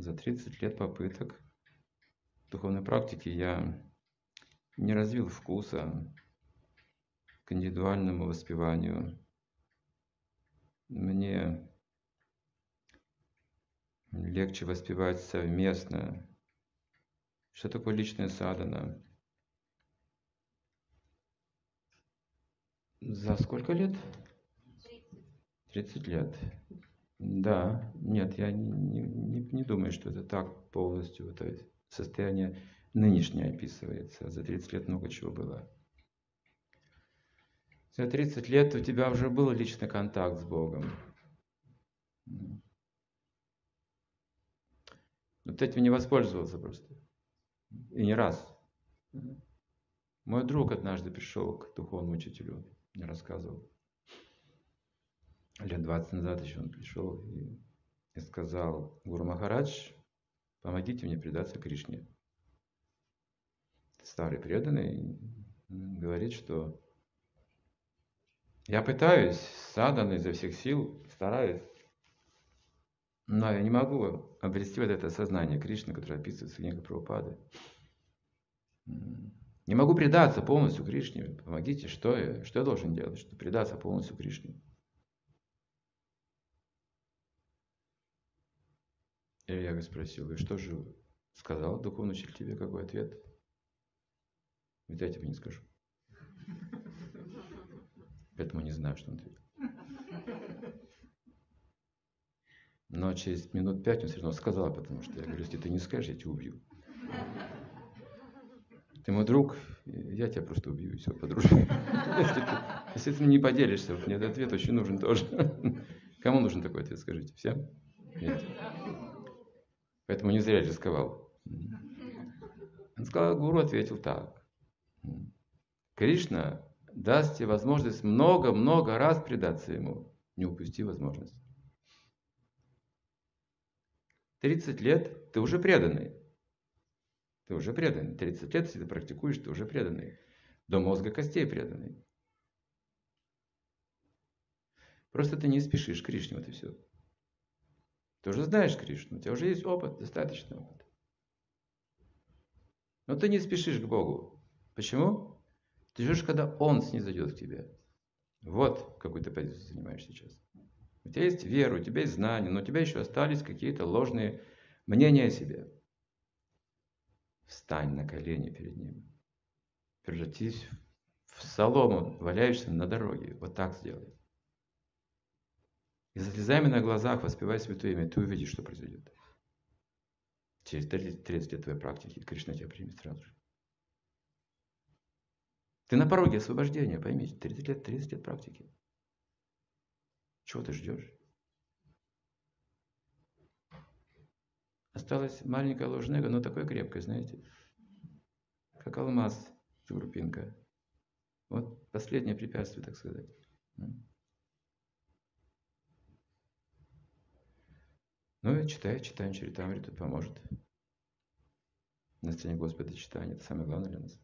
за 30 лет попыток духовной практики я не развил вкуса к индивидуальному воспеванию. Мне легче воспевать совместно. Что такое личная садана? За сколько лет? 30 лет. Да, нет, я не, не, не думаю, что это так полностью. То есть состояние нынешнее описывается. За 30 лет много чего было. За 30 лет у тебя уже был личный контакт с Богом. Но ты этим не воспользовался просто. И не раз. Мой друг однажды пришел к духовному учителю, мне рассказывал. Лет 20 назад еще он пришел и, и сказал, Гуру Махарадж, помогите мне предаться Кришне. Старый преданный говорит, что я пытаюсь, садан изо всех сил, стараюсь, но я не могу обрести вот это сознание Кришны, которое описывается в книге Прабхупады. Не могу предаться полностью Кришне. Помогите, что я, что я должен делать, чтобы предаться полностью Кришне? Я спросил, и что же сказал духовный учитель тебе, какой ответ? Ведь я тебе не скажу. Поэтому не знаю, что он ответил. Но через минут пять он все равно сказал, потому что я говорю, если ты не скажешь, я тебя убью. Ты мой друг, я тебя просто убью, и все, подружим. Если ты, если ты не поделишься, вот мне этот ответ очень нужен тоже. Кому нужен такой ответ, скажите? Всем? Нет. Поэтому не зря рисковал. Он сказал, гуру ответил так. Кришна даст тебе возможность много-много раз предаться ему. Не упусти возможность. 30 лет ты уже преданный. Ты уже преданный. 30 лет, если ты практикуешь, ты уже преданный. До мозга костей преданный. Просто ты не спешишь Кришне, вот и все. Ты уже знаешь Кришну, у тебя уже есть опыт, достаточно опыт. Но ты не спешишь к Богу. Почему? Ты ждешь, когда Он снизойдет к тебе. Вот какую ты позицию занимаешь сейчас. У тебя есть вера, у тебя есть знания, но у тебя еще остались какие-то ложные мнения о себе. Встань на колени перед Ним. Превратись в солому, валяешься на дороге. Вот так сделай. И слезами на глазах воспевай святое имя, ты увидишь, что произойдет. Через 30 лет твоей практики Кришна тебя примет сразу же. Ты на пороге освобождения, поймите, 30 лет, 30 лет практики. Чего ты ждешь? Осталась маленькая ложнега, но такой крепкой, знаете, как алмаз, группинка. Вот последнее препятствие, так сказать. Ну и читай, читаем Чаритамриту, поможет. На сцене Господа читание, это самое главное для нас.